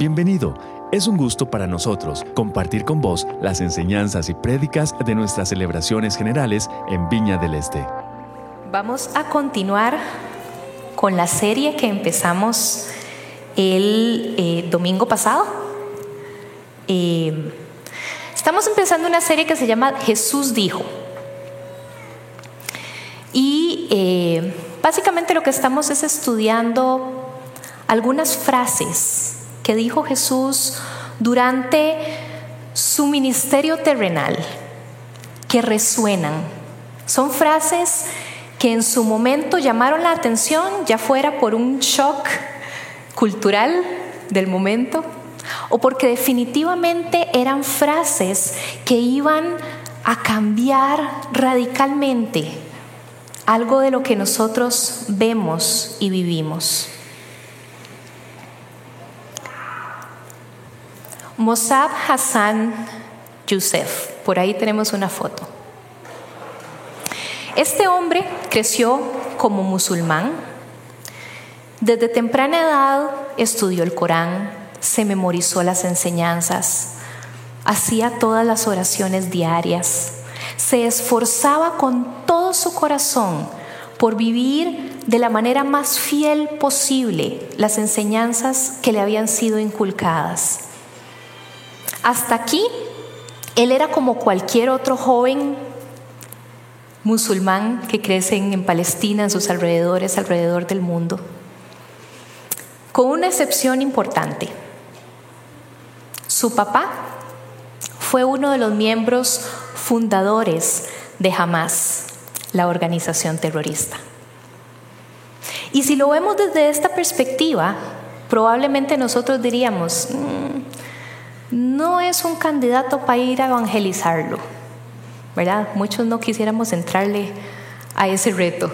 Bienvenido. Es un gusto para nosotros compartir con vos las enseñanzas y prédicas de nuestras celebraciones generales en Viña del Este. Vamos a continuar con la serie que empezamos el eh, domingo pasado. Eh, estamos empezando una serie que se llama Jesús dijo. Y eh, básicamente lo que estamos es estudiando algunas frases que dijo Jesús durante su ministerio terrenal que resuenan. Son frases que en su momento llamaron la atención, ya fuera por un shock cultural del momento o porque definitivamente eran frases que iban a cambiar radicalmente algo de lo que nosotros vemos y vivimos. Mossab Hassan Youssef, por ahí tenemos una foto. Este hombre creció como musulmán. Desde temprana edad estudió el Corán, se memorizó las enseñanzas, hacía todas las oraciones diarias, se esforzaba con todo su corazón por vivir de la manera más fiel posible las enseñanzas que le habían sido inculcadas. Hasta aquí, él era como cualquier otro joven musulmán que crece en Palestina, en sus alrededores, alrededor del mundo, con una excepción importante. Su papá fue uno de los miembros fundadores de Hamas, la organización terrorista. Y si lo vemos desde esta perspectiva, probablemente nosotros diríamos, mm, no es un candidato para ir a evangelizarlo, ¿verdad? Muchos no quisiéramos entrarle a ese reto.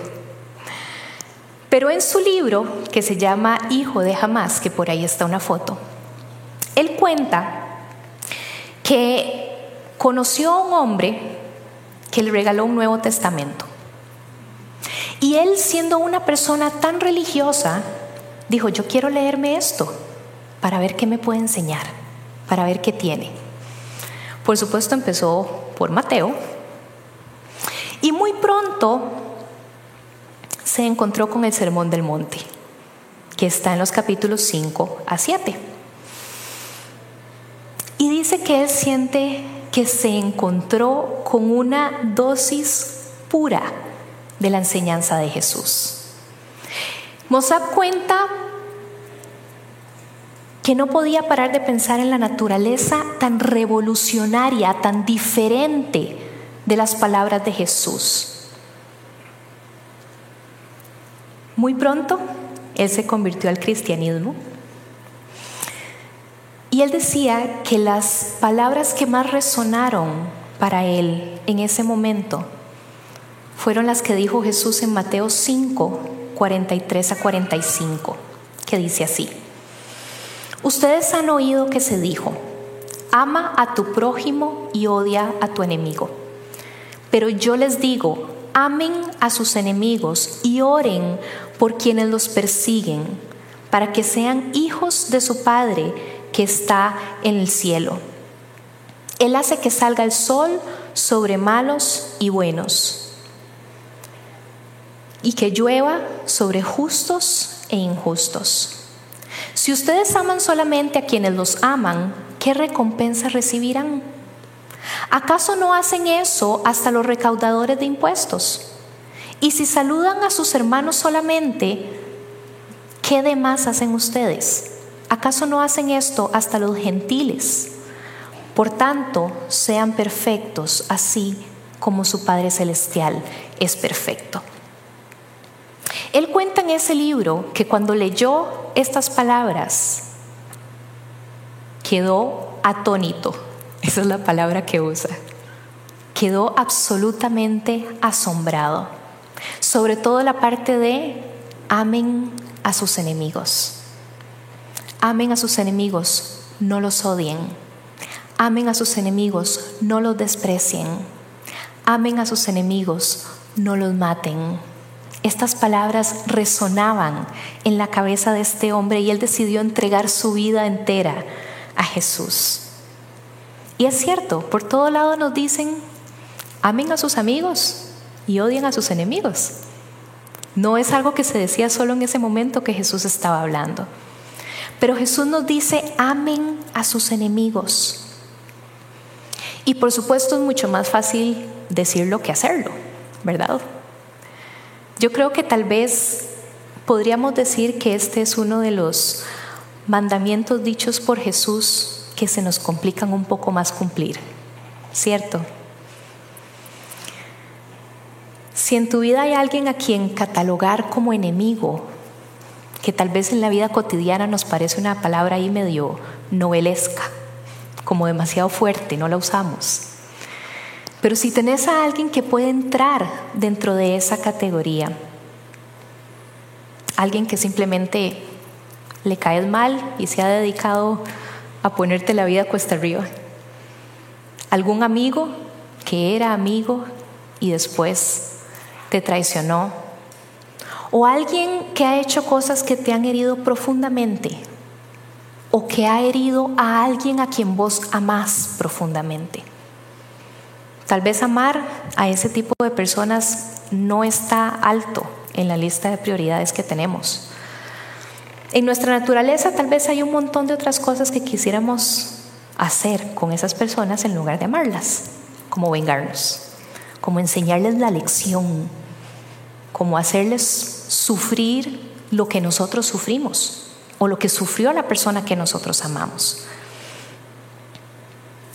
Pero en su libro, que se llama Hijo de Hamas, que por ahí está una foto, él cuenta que conoció a un hombre que le regaló un Nuevo Testamento. Y él, siendo una persona tan religiosa, dijo, yo quiero leerme esto para ver qué me puede enseñar, para ver qué tiene. Por supuesto empezó por Mateo y muy pronto se encontró con el Sermón del Monte, que está en los capítulos 5 a 7. Y dice que él siente que se encontró con una dosis pura de la enseñanza de Jesús. Mossad cuenta que no podía parar de pensar en la naturaleza tan revolucionaria, tan diferente de las palabras de Jesús. Muy pronto, él se convirtió al cristianismo y él decía que las palabras que más resonaron para él en ese momento fueron las que dijo Jesús en Mateo 5, 43 a 45, que dice así. Ustedes han oído que se dijo, ama a tu prójimo y odia a tu enemigo. Pero yo les digo, amen a sus enemigos y oren por quienes los persiguen, para que sean hijos de su Padre que está en el cielo. Él hace que salga el sol sobre malos y buenos, y que llueva sobre justos e injustos. Si ustedes aman solamente a quienes los aman, ¿qué recompensa recibirán? ¿Acaso no hacen eso hasta los recaudadores de impuestos? Y si saludan a sus hermanos solamente, ¿qué demás hacen ustedes? ¿Acaso no hacen esto hasta los gentiles? Por tanto, sean perfectos, así como su Padre Celestial es perfecto. Él cuenta en ese libro que cuando leyó estas palabras, quedó atónito. Esa es la palabra que usa. Quedó absolutamente asombrado. Sobre todo la parte de amen a sus enemigos. Amen a sus enemigos, no los odien. Amen a sus enemigos, no los desprecien. Amen a sus enemigos, no los maten. Estas palabras resonaban en la cabeza de este hombre y él decidió entregar su vida entera a Jesús. Y es cierto, por todo lado nos dicen, amen a sus amigos y odien a sus enemigos. No es algo que se decía solo en ese momento que Jesús estaba hablando. Pero Jesús nos dice, amen a sus enemigos. Y por supuesto es mucho más fácil decirlo que hacerlo, ¿verdad? Yo creo que tal vez podríamos decir que este es uno de los mandamientos dichos por Jesús que se nos complican un poco más cumplir, ¿cierto? Si en tu vida hay alguien a quien catalogar como enemigo, que tal vez en la vida cotidiana nos parece una palabra ahí medio novelesca, como demasiado fuerte, no la usamos. Pero si tenés a alguien que puede entrar dentro de esa categoría, alguien que simplemente le caes mal y se ha dedicado a ponerte la vida cuesta arriba, algún amigo que era amigo y después te traicionó, o alguien que ha hecho cosas que te han herido profundamente, o que ha herido a alguien a quien vos amás profundamente. Tal vez amar a ese tipo de personas no está alto en la lista de prioridades que tenemos. En nuestra naturaleza tal vez hay un montón de otras cosas que quisiéramos hacer con esas personas en lugar de amarlas, como vengarnos, como enseñarles la lección, como hacerles sufrir lo que nosotros sufrimos o lo que sufrió la persona que nosotros amamos.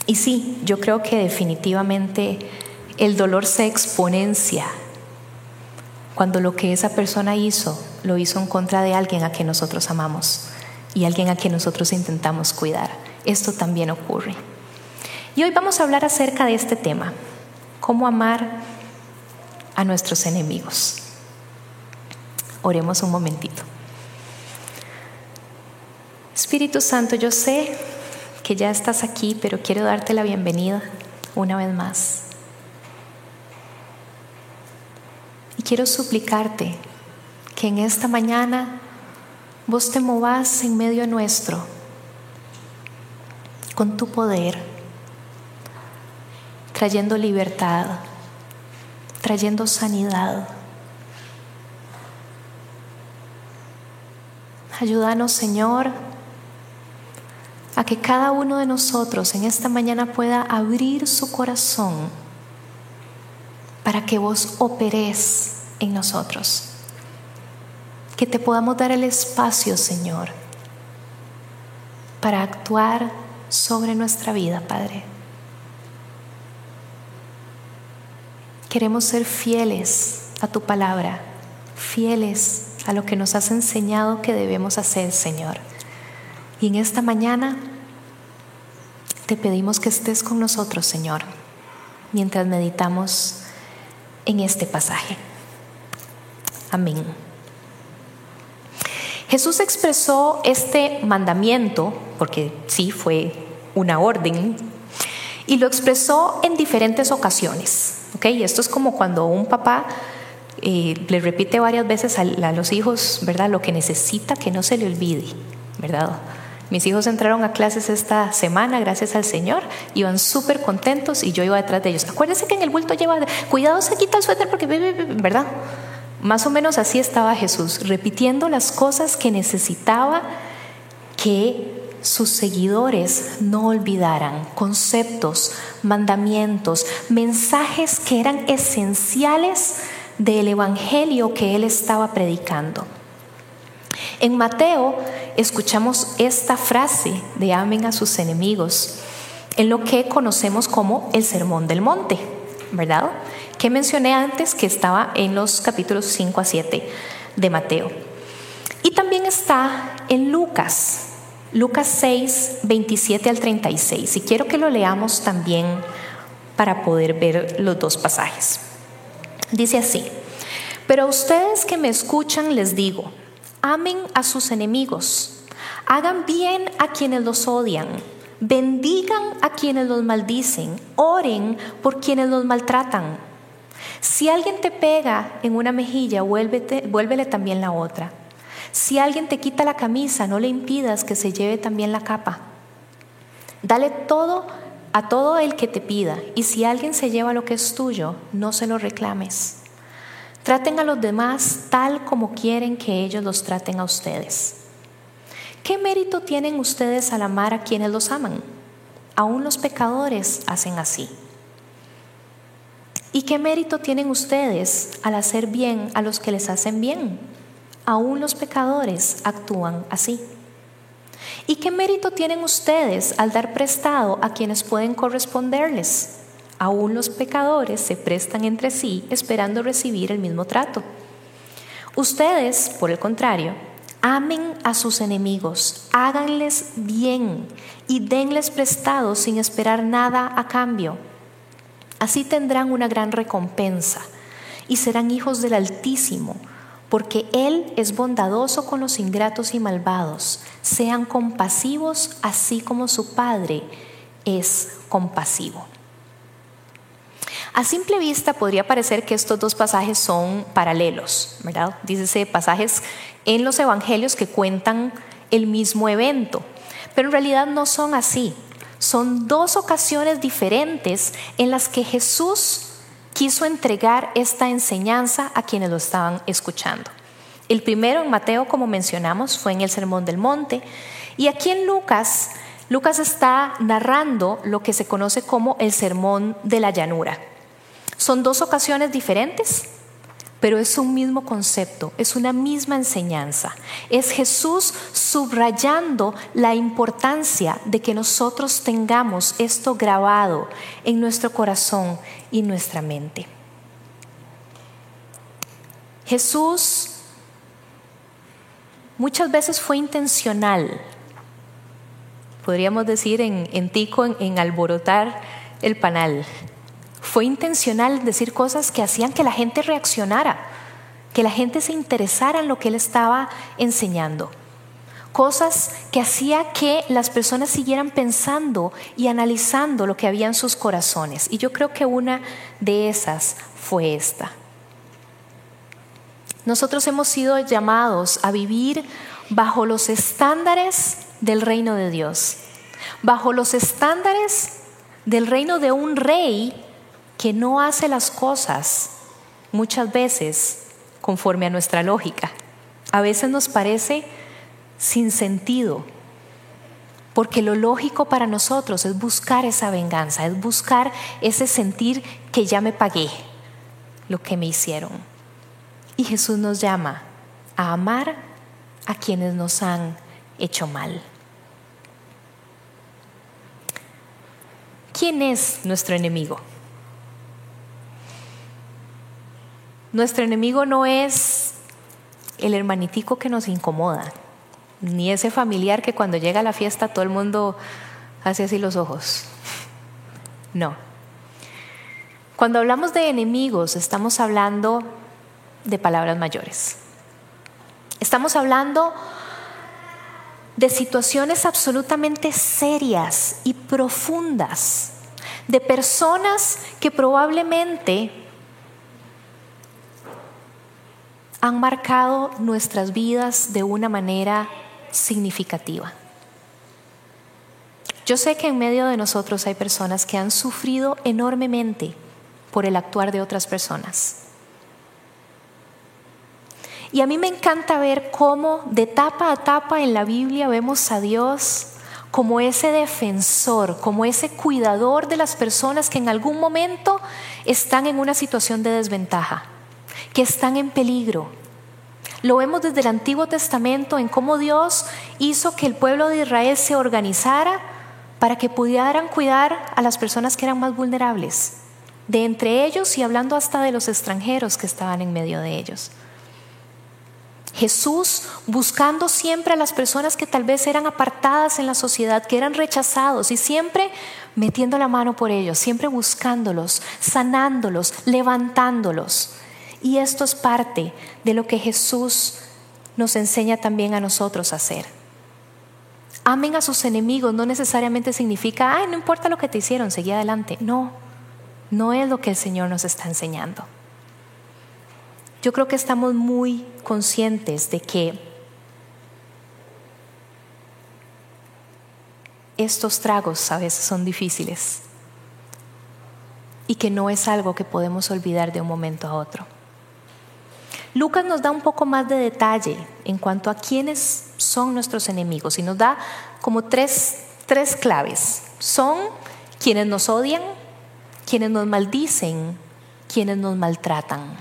Y sí, yo creo que definitivamente el dolor se exponencia cuando lo que esa persona hizo lo hizo en contra de alguien a quien nosotros amamos y alguien a quien nosotros intentamos cuidar. Esto también ocurre. Y hoy vamos a hablar acerca de este tema, cómo amar a nuestros enemigos. Oremos un momentito. Espíritu Santo, yo sé que ya estás aquí, pero quiero darte la bienvenida una vez más. Y quiero suplicarte que en esta mañana vos te movas en medio nuestro con tu poder, trayendo libertad, trayendo sanidad. Ayúdanos, Señor, a que cada uno de nosotros en esta mañana pueda abrir su corazón para que vos operes en nosotros que te podamos dar el espacio, Señor, para actuar sobre nuestra vida, Padre. Queremos ser fieles a tu palabra, fieles a lo que nos has enseñado que debemos hacer, Señor. Y en esta mañana te pedimos que estés con nosotros, Señor, mientras meditamos en este pasaje. Amén. Jesús expresó este mandamiento, porque sí fue una orden, y lo expresó en diferentes ocasiones. ¿okay? Esto es como cuando un papá eh, le repite varias veces a, a, los hijos, ¿verdad? Lo que necesita que no se le olvide, ¿verdad? Mis hijos entraron a clases esta semana, gracias al Señor, iban súper contentos y yo iba detrás de ellos. Acuérdense que en el bulto lleva, cuidado se quita el suéter porque, ¿verdad? Más o menos así estaba Jesús, repitiendo las cosas que necesitaba que sus seguidores no olvidaran, conceptos, mandamientos, mensajes que eran esenciales del Evangelio que él estaba predicando. En Mateo escuchamos esta frase de amen a sus enemigos, en lo que conocemos como el Sermón del Monte, ¿verdad? que mencioné antes, que estaba en los capítulos 5 a 7 de Mateo. Y también está en Lucas, Lucas 6, 27 al 36. Y quiero que lo leamos también para poder ver los dos pasajes. Dice así, pero a ustedes que me escuchan les digo, amen a sus enemigos, hagan bien a quienes los odian, bendigan a quienes los maldicen, oren por quienes los maltratan. Si alguien te pega en una mejilla, vuélvele también la otra. Si alguien te quita la camisa, no le impidas que se lleve también la capa. Dale todo a todo el que te pida, y si alguien se lleva lo que es tuyo, no se lo reclames. Traten a los demás tal como quieren que ellos los traten a ustedes. ¿Qué mérito tienen ustedes al amar a quienes los aman? Aún los pecadores hacen así. ¿Y qué mérito tienen ustedes al hacer bien a los que les hacen bien? Aún los pecadores actúan así. ¿Y qué mérito tienen ustedes al dar prestado a quienes pueden corresponderles? Aún los pecadores se prestan entre sí esperando recibir el mismo trato. Ustedes, por el contrario, amen a sus enemigos, háganles bien y denles prestado sin esperar nada a cambio. Así tendrán una gran recompensa y serán hijos del Altísimo porque Él es bondadoso con los ingratos y malvados. Sean compasivos así como su Padre es compasivo. A simple vista podría parecer que estos dos pasajes son paralelos, ¿verdad? Dice pasajes en los evangelios que cuentan el mismo evento, pero en realidad no son así. Son dos ocasiones diferentes en las que Jesús quiso entregar esta enseñanza a quienes lo estaban escuchando. El primero en Mateo, como mencionamos, fue en el Sermón del Monte. Y aquí en Lucas, Lucas está narrando lo que se conoce como el Sermón de la Llanura. Son dos ocasiones diferentes, pero es un mismo concepto, es una misma enseñanza. Es Jesús subrayando la importancia de que nosotros tengamos esto grabado en nuestro corazón y nuestra mente. Jesús muchas veces fue intencional, podríamos decir en, tico, en alborotar el panal fue intencional decir cosas que hacían que la gente reaccionara, que la gente se interesara en lo que él estaba enseñando. Cosas que hacía que las personas siguieran pensando y analizando lo que había en sus corazones. Y yo creo que una de esas fue esta. Nosotros hemos sido llamados a vivir bajo los estándares del reino de Dios, bajo los estándares del reino de un rey que no hace las cosas muchas veces conforme a nuestra lógica. A veces nos parece sin sentido, porque lo lógico para nosotros es buscar esa venganza, es buscar ese sentir que ya me pagué lo que me hicieron. Y Jesús nos llama a amar a quienes nos han hecho mal. ¿Quién es nuestro enemigo? Nuestro enemigo no es el hermanitico que nos incomoda, ni ese familiar que cuando llega a la fiesta todo el mundo hace así los ojos. No. Cuando hablamos de enemigos, estamos hablando de palabras mayores. Estamos hablando de situaciones absolutamente serias y profundas, de personas que probablemente han marcado nuestras vidas de una manera significativa. Yo sé que en medio de nosotros hay personas que han sufrido enormemente por el actuar de otras personas. Y a mí me encanta ver cómo de tapa a tapa en la Biblia vemos a Dios como ese defensor, como ese cuidador de las personas que en algún momento están en una situación de desventaja que están en peligro. Lo vemos desde el Antiguo Testamento en cómo Dios hizo que el pueblo de Israel se organizara para que pudieran cuidar a las personas que eran más vulnerables, de entre ellos y hablando hasta de los extranjeros que estaban en medio de ellos. Jesús buscando siempre a las personas que tal vez eran apartadas en la sociedad, que eran rechazados y siempre metiendo la mano por ellos, siempre buscándolos, sanándolos, levantándolos. Y esto es parte de lo que Jesús nos enseña también a nosotros a hacer. Amen a sus enemigos no necesariamente significa, ay, no importa lo que te hicieron, seguí adelante. No, no es lo que el Señor nos está enseñando. yo creo que estamos muy conscientes de que estos tragos a veces son difíciles y que no es algo que podemos olvidar de un momento a otro. Lucas nos da un poco más de detalle en cuanto a quiénes son nuestros enemigos y nos da como tres, tres claves. Son quienes nos odian, quienes nos maldicen, quienes nos maltratan.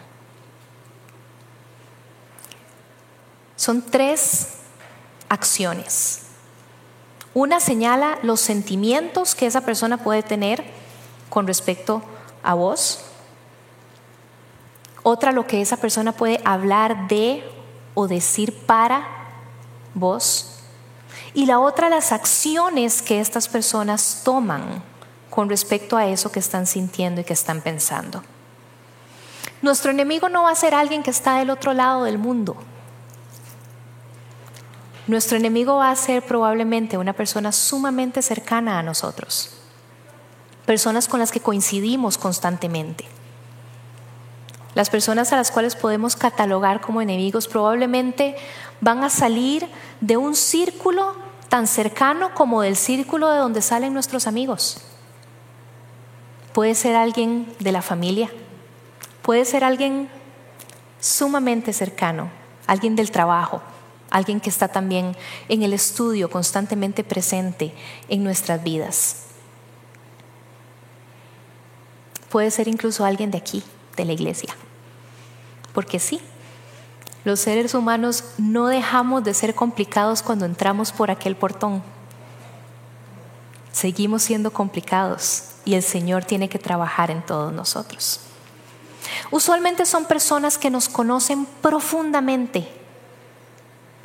Son tres acciones. Una señala los sentimientos que esa persona puede tener con respecto a vos. Otra lo que esa persona puede hablar de o decir para vos. Y la otra las acciones que estas personas toman con respecto a eso que están sintiendo y que están pensando. Nuestro enemigo no va a ser alguien que está del otro lado del mundo. Nuestro enemigo va a ser probablemente una persona sumamente cercana a nosotros, personas con las que coincidimos constantemente. Las personas a las cuales podemos catalogar como enemigos probablemente van a salir de un círculo tan cercano como del círculo de donde salen nuestros amigos. Puede ser alguien de la familia, puede ser alguien sumamente cercano, alguien del trabajo, alguien que está también en el estudio constantemente presente en nuestras vidas. Puede ser incluso alguien de aquí, de la iglesia. Porque sí, los seres humanos no dejamos de ser complicados cuando entramos por aquel portón. Seguimos siendo complicados y el Señor tiene que trabajar en todos nosotros. Usualmente son personas que nos conocen profundamente,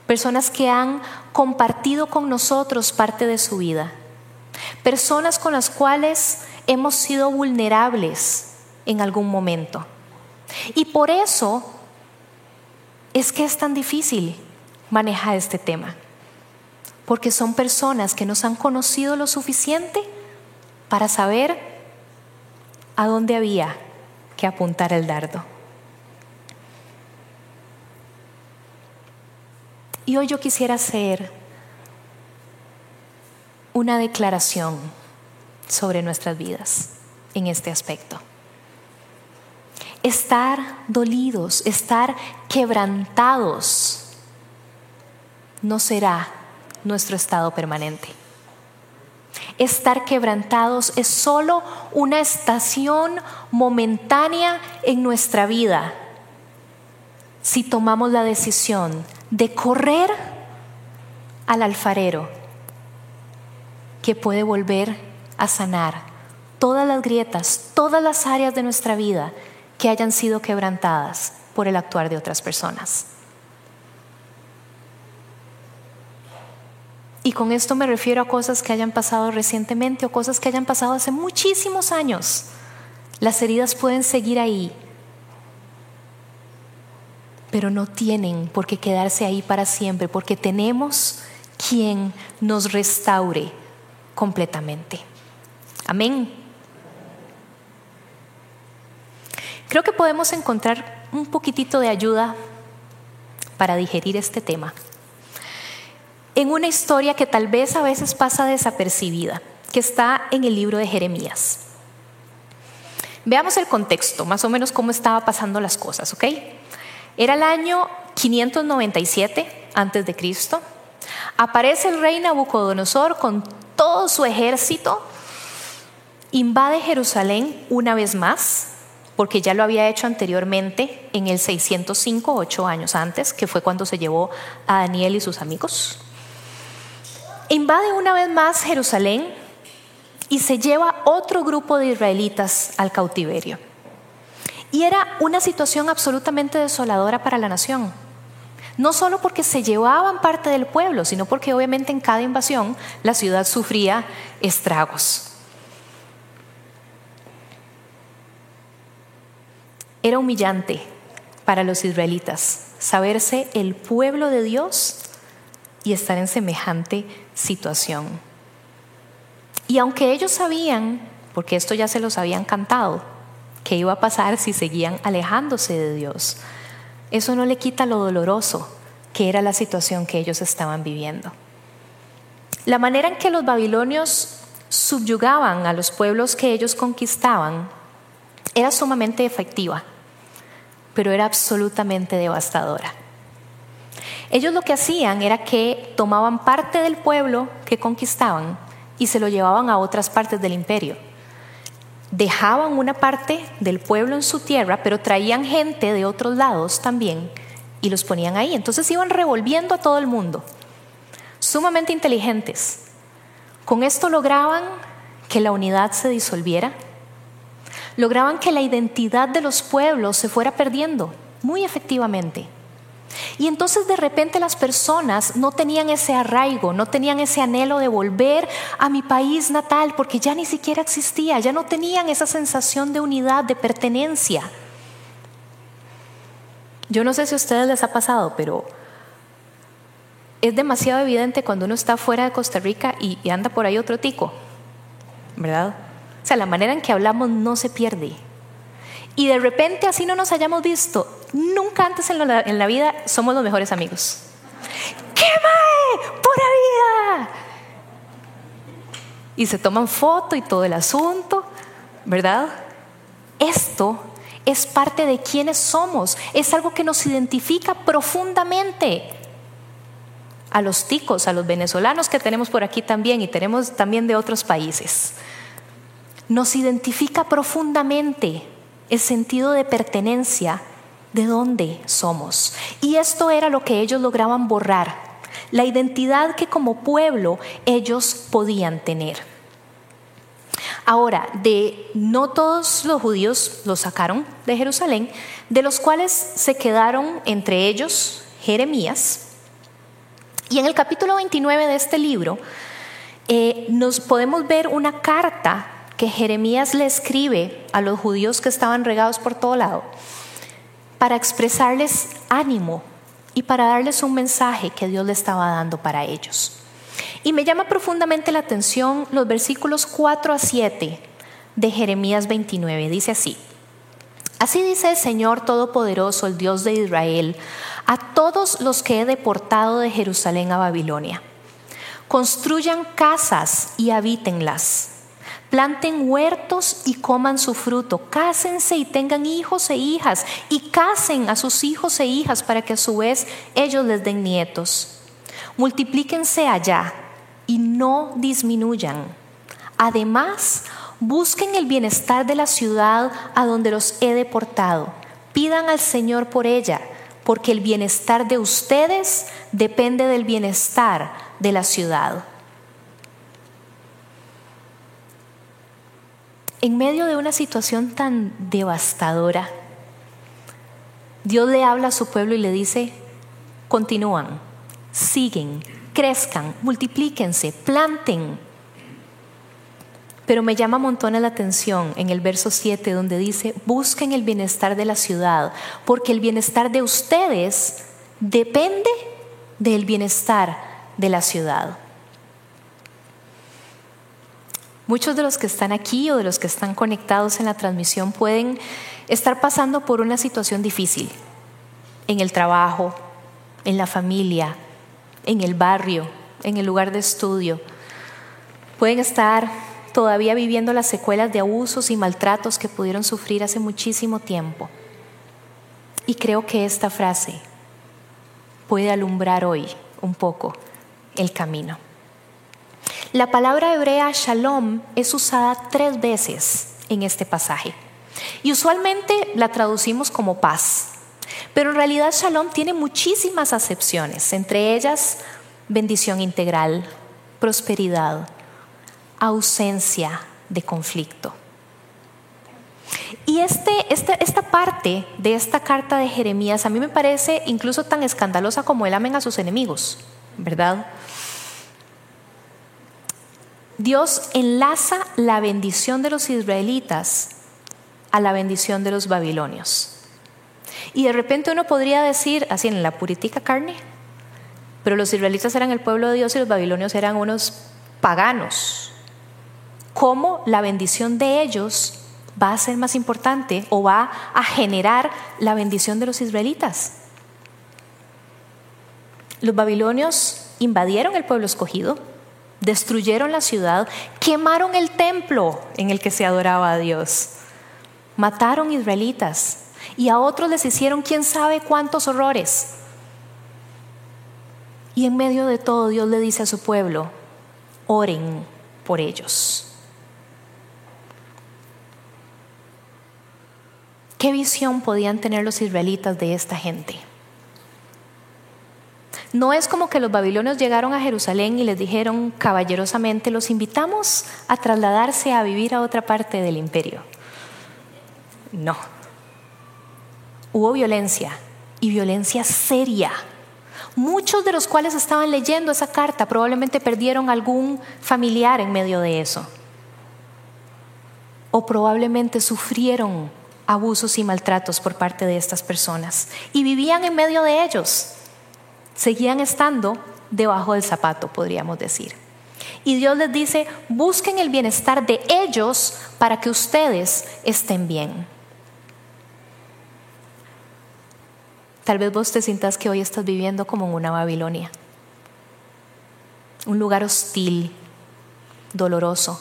personas que han compartido con nosotros parte de su vida, personas con las cuales hemos sido vulnerables en algún momento. Y por eso es que es tan difícil manejar este tema, porque son personas que nos han conocido lo suficiente para saber a dónde había que apuntar el dardo. Y hoy yo quisiera hacer una declaración sobre nuestras vidas en este aspecto. Estar dolidos, estar quebrantados, no será nuestro estado permanente. Estar quebrantados es solo una estación momentánea en nuestra vida si tomamos la decisión de correr al alfarero que puede volver a sanar todas las grietas, todas las áreas de nuestra vida que hayan sido quebrantadas por el actuar de otras personas. Y con esto me refiero a cosas que hayan pasado recientemente o cosas que hayan pasado hace muchísimos años. Las heridas pueden seguir ahí, pero no tienen por qué quedarse ahí para siempre, porque tenemos quien nos restaure completamente. Amén. Creo que podemos encontrar un poquitito de ayuda para digerir este tema en una historia que tal vez a veces pasa desapercibida, que está en el libro de Jeremías. Veamos el contexto, más o menos cómo estaba pasando las cosas, ¿ok? Era el año 597 antes de Cristo. Aparece el rey Nabucodonosor con todo su ejército, invade Jerusalén una vez más, porque ya lo había hecho anteriormente en el 605, ocho años antes, que fue cuando se llevó a Daniel y sus amigos invade una vez más Jerusalén y se lleva otro grupo de israelitas al cautiverio. Y era una situación absolutamente desoladora para la nación. No solo porque se llevaban parte del pueblo, sino porque obviamente en cada invasión la ciudad sufría estragos. Era humillante para los israelitas saberse el pueblo de Dios y estar en semejante situación. Y aunque ellos sabían, porque esto ya se los habían cantado, que iba a pasar si seguían alejándose de Dios, eso no le quita lo doloroso que era la situación que ellos estaban viviendo. La manera en que los babilonios subyugaban a los pueblos que ellos conquistaban era sumamente efectiva, pero era absolutamente devastadora. Ellos lo que hacían era que tomaban parte del pueblo que conquistaban y se lo llevaban a otras partes del imperio. Dejaban una parte del pueblo en su tierra, pero traían gente de otros lados también y los ponían ahí. Entonces iban revolviendo a todo el mundo. Sumamente inteligentes. Con esto lograban que la unidad se disolviera. Lograban que la identidad de los pueblos se fuera perdiendo muy efectivamente. Y entonces de repente las personas no tenían ese arraigo, no tenían ese anhelo de volver a mi país natal porque ya ni siquiera existía, ya no tenían esa sensación de unidad, de pertenencia. Yo no sé si a ustedes les ha pasado, pero es demasiado evidente cuando uno está fuera de Costa Rica y, anda por ahí otro tico, ¿verdad? O sea, la manera en que hablamos no se pierde. Y de repente así no nos hayamos visto, nunca antes en la, vida somos los mejores amigos. ¡Qué mae! ¡Pura vida! Y se toman foto y todo el asunto, ¿verdad? Esto es parte de quienes somos, es algo que nos identifica profundamente. A los ticos, a los venezolanos que tenemos por aquí también y tenemos también de otros países. Nos identifica profundamente el sentido de pertenencia de dónde somos. Y esto era lo que ellos lograban borrar, la identidad que como pueblo ellos podían tener. Ahora, de no todos los judíos los sacaron de Jerusalén, de los cuales se quedaron entre ellos Jeremías. Y en el capítulo 29 de este libro eh, nos podemos ver una carta que Jeremías le escribe a los judíos que estaban regados por todo lado para expresarles ánimo y para darles un mensaje que Dios le estaba dando para ellos. Y me llama profundamente la atención los versículos 4 a 7 de Jeremías 29. Dice así, así dice el Señor Todopoderoso, el Dios de Israel, a todos los que he deportado de Jerusalén a Babilonia. Construyan casas y habítenlas. Planten huertos y coman su fruto. Cásense y tengan hijos e hijas. Y casen a sus hijos e hijas para que a su vez ellos les den nietos. Multiplíquense allá y no disminuyan. Además, busquen el bienestar de la ciudad a donde los he deportado. Pidan al Señor por ella, porque el bienestar de ustedes depende del bienestar de la ciudad. En medio de una situación tan devastadora, Dios le habla a su pueblo y le dice, continúan, siguen, crezcan, multiplíquense, planten. Pero me llama montón la atención en el verso 7 donde dice, busquen el bienestar de la ciudad, porque el bienestar de ustedes depende del bienestar de la ciudad. Muchos de los que están aquí o de los que están conectados en la transmisión pueden estar pasando por una situación difícil en el trabajo, en la familia, en el barrio, en el lugar de estudio. Pueden estar todavía viviendo las secuelas de abusos y maltratos que pudieron sufrir hace muchísimo tiempo. Y creo que esta frase puede alumbrar hoy un poco el camino. La palabra hebrea shalom es usada tres veces en este pasaje. Y usualmente la traducimos como paz. Pero en realidad shalom tiene muchísimas acepciones, entre ellas bendición integral, prosperidad, ausencia de conflicto. Y este, este, esta parte de esta carta de Jeremías a mí me parece incluso tan escandalosa como el amén a sus enemigos, ¿verdad? Dios enlaza la bendición de los israelitas a la bendición de los babilonios. Y de repente uno podría decir, así en la puritica carne, pero los israelitas eran el pueblo de Dios y los babilonios eran unos paganos. ¿Cómo la bendición de ellos va a ser más importante o va a generar la bendición de los israelitas. Los babilonios invadieron el pueblo escogido, destruyeron la ciudad, quemaron el templo en el que se adoraba a Dios, mataron israelitas y a otros les hicieron quién sabe cuántos horrores. Y en medio de todo Dios le dice a su pueblo, oren por ellos. ¿Qué visión podían tener los israelitas de esta gente? No es como que los babilonios llegaron a Jerusalén y les dijeron caballerosamente, los invitamos a trasladarse a vivir a otra parte del imperio. No. Hubo violencia y violencia seria. Muchos de los cuales estaban leyendo esa carta probablemente perdieron algún familiar en medio de eso. O probablemente sufrieron abusos y maltratos por parte de estas personas y vivían en medio de ellos seguían estando debajo del zapato, podríamos decir. Y Dios les dice, busquen el bienestar de ellos para que ustedes estén bien. Tal vez vos te sientas que hoy estás viviendo como en una Babilonia, un lugar hostil, doloroso,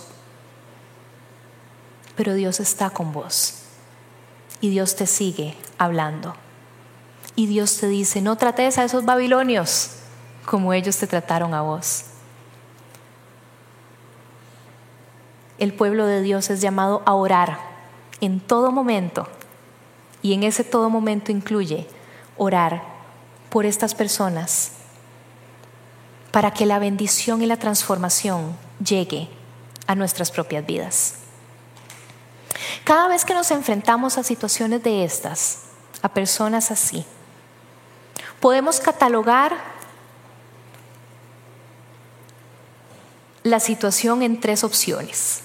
pero Dios está con vos y Dios te sigue hablando. Y Dios te dice, no trates a esos babilonios como ellos te trataron a vos. El pueblo de Dios es llamado a orar en todo momento. Y en ese todo momento incluye orar por estas personas para que la bendición y la transformación llegue a nuestras propias vidas. Cada vez que nos enfrentamos a situaciones de estas, a personas así, podemos catalogar la situación en tres opciones.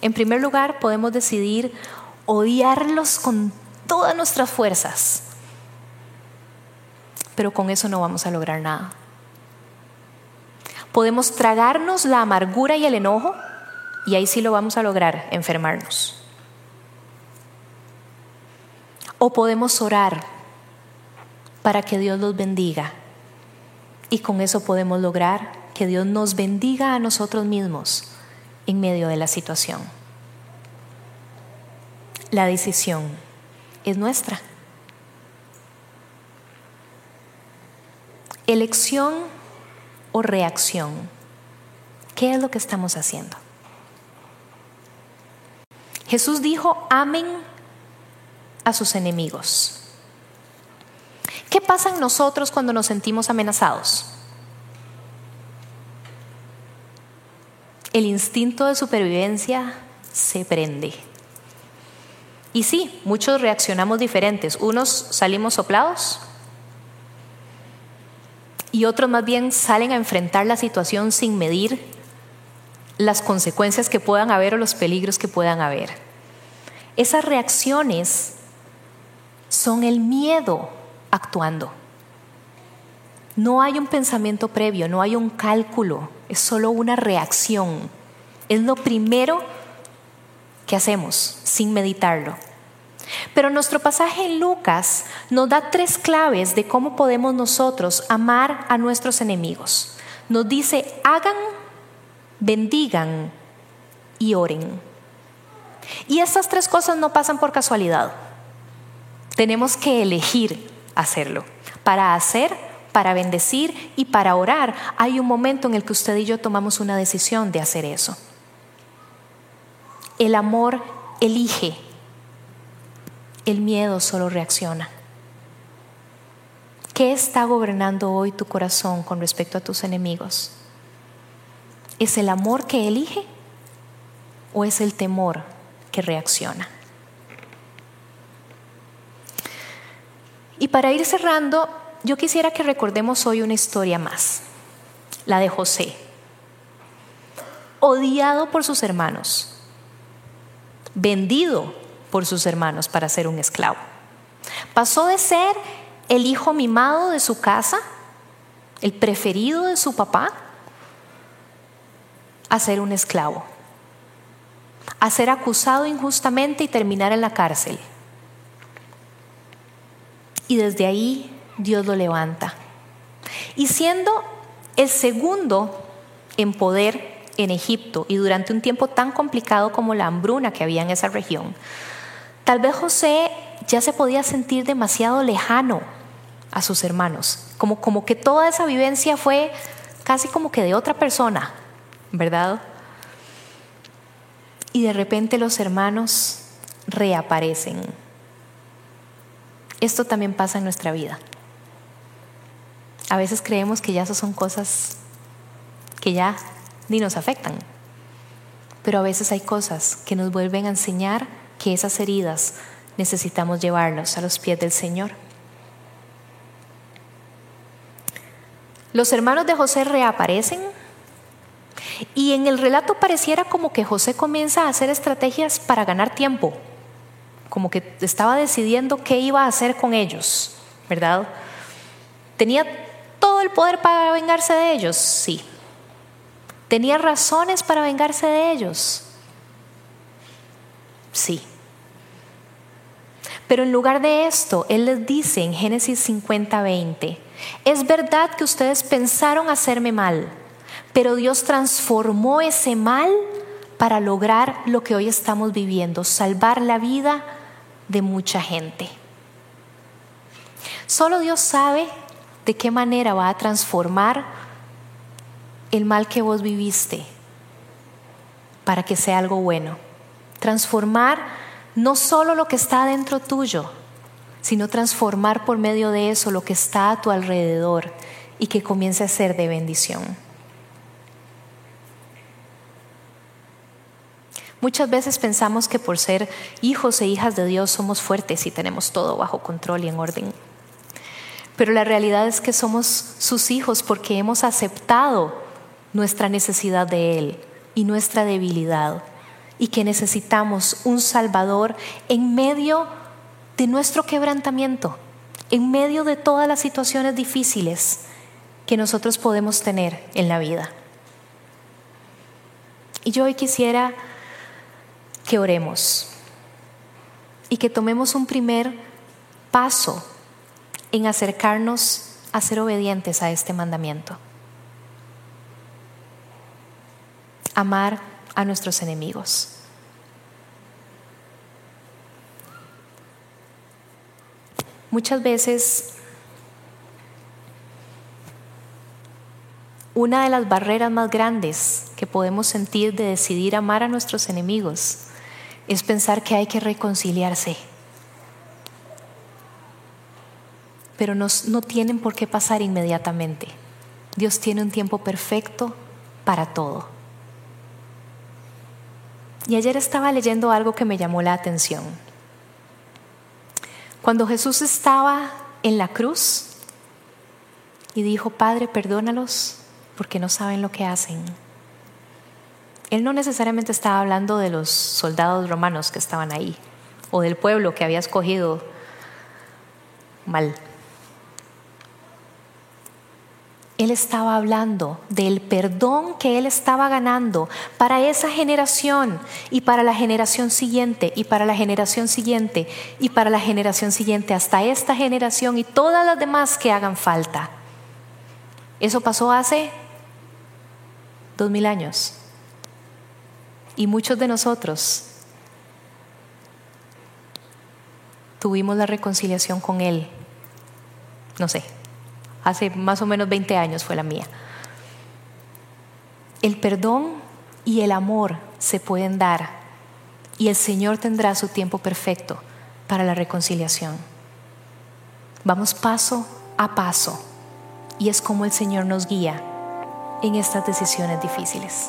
En primer lugar, podemos decidir odiarlos con todas nuestras fuerzas, pero con eso no vamos a lograr nada. Podemos tragarnos la amargura y el enojo y ahí sí lo vamos a lograr, enfermarnos. O podemos orar para que Dios los bendiga. Y con eso podemos lograr que Dios nos bendiga a nosotros mismos en medio de la situación. La decisión es nuestra. Elección o reacción. ¿Qué es lo que estamos haciendo? Jesús dijo, amen a sus enemigos. ¿Qué pasa en nosotros cuando nos sentimos amenazados? El instinto de supervivencia se prende. Y sí, muchos reaccionamos diferentes. Unos salimos soplados y otros más bien salen a enfrentar la situación sin medir las consecuencias que puedan haber o los peligros que puedan haber. Esas reacciones son el miedo actuando. No hay un pensamiento previo, no hay un cálculo, es solo una reacción. Es lo primero que hacemos sin meditarlo. Pero nuestro pasaje en Lucas nos da tres claves de cómo podemos nosotros amar a nuestros enemigos. Nos dice, hagan, bendigan y oren. Y estas tres cosas no pasan por casualidad. Tenemos que elegir hacerlo. Para hacer, para bendecir y para orar, hay un momento en el que usted y yo tomamos una decisión de hacer eso. El amor elige, el miedo solo reacciona. ¿Qué está gobernando hoy tu corazón con respecto a tus enemigos? ¿Es el amor que elige o es el temor que reacciona? Y para ir cerrando, yo quisiera que recordemos hoy una historia más, la de José, odiado por sus hermanos, vendido por sus hermanos para ser un esclavo. Pasó de ser el hijo mimado de su casa, el preferido de su papá, a ser un esclavo. a ser acusado injustamente y terminar en la cárcel. Y desde ahí Dios lo levanta. Y siendo el segundo en poder en Egipto y durante un tiempo tan complicado como la hambruna que había en esa región, tal vez José ya se podía sentir demasiado lejano a sus hermanos, como, como que toda esa vivencia fue casi como que de otra persona, ¿verdad? Y de repente los hermanos reaparecen. Esto también pasa en nuestra vida. A veces creemos que ya eso son cosas que ya ni nos afectan. Pero a veces hay cosas que nos vuelven a enseñar que esas heridas necesitamos llevarlos a los pies del Señor. Los hermanos de José reaparecen y en el relato pareciera como que José comienza a hacer estrategias para ganar tiempo, como que estaba decidiendo qué iba a hacer con ellos, ¿verdad? ¿Tenía todo el poder para vengarse de ellos? Sí. ¿Tenía razones para vengarse de ellos? Sí. Pero en lugar de esto, Él les dice en Génesis 50, 20, es verdad que ustedes pensaron hacerme mal, pero Dios transformó ese mal para lograr lo que hoy estamos viviendo, salvar la vida de mucha gente. Solo Dios sabe de qué manera va a transformar el mal que vos viviste para que sea algo bueno. Transformar no solo lo que está dentro tuyo, sino transformar por medio de eso lo que está a tu alrededor y que comience a ser de bendición. Muchas veces pensamos que por ser hijos e hijas de Dios somos fuertes y tenemos todo bajo control y en orden. Pero la realidad es que somos sus hijos porque hemos aceptado nuestra necesidad de Él y nuestra debilidad y que necesitamos un Salvador en medio de nuestro quebrantamiento, en medio de todas las situaciones difíciles que nosotros podemos tener en la vida. Y yo hoy quisiera que oremos y que tomemos un primer paso en acercarnos a ser obedientes a este mandamiento. Amar a nuestros enemigos. Muchas veces una de las barreras más grandes que podemos sentir de decidir amar a nuestros enemigos es pensar que hay que reconciliarse. Pero no, tienen por qué pasar inmediatamente. Dios tiene un tiempo perfecto para todo. Y ayer estaba leyendo algo que me llamó la atención. Cuando Jesús estaba en la cruz y dijo, Padre, perdónalos porque no saben lo que hacen. Él no necesariamente estaba hablando de los soldados romanos que estaban ahí o del pueblo que había escogido mal. Él estaba hablando del perdón que Él estaba ganando para esa generación y para la generación siguiente y para la generación siguiente y para la generación siguiente, hasta esta generación y todas las demás que hagan falta. Eso pasó hace dos mil años. Y muchos de nosotros tuvimos la reconciliación con Él, no sé, hace más o menos 20 años fue la mía. El perdón y el amor se pueden dar y el Señor tendrá su tiempo perfecto para la reconciliación. Vamos paso a paso y es como el Señor nos guía en estas decisiones difíciles.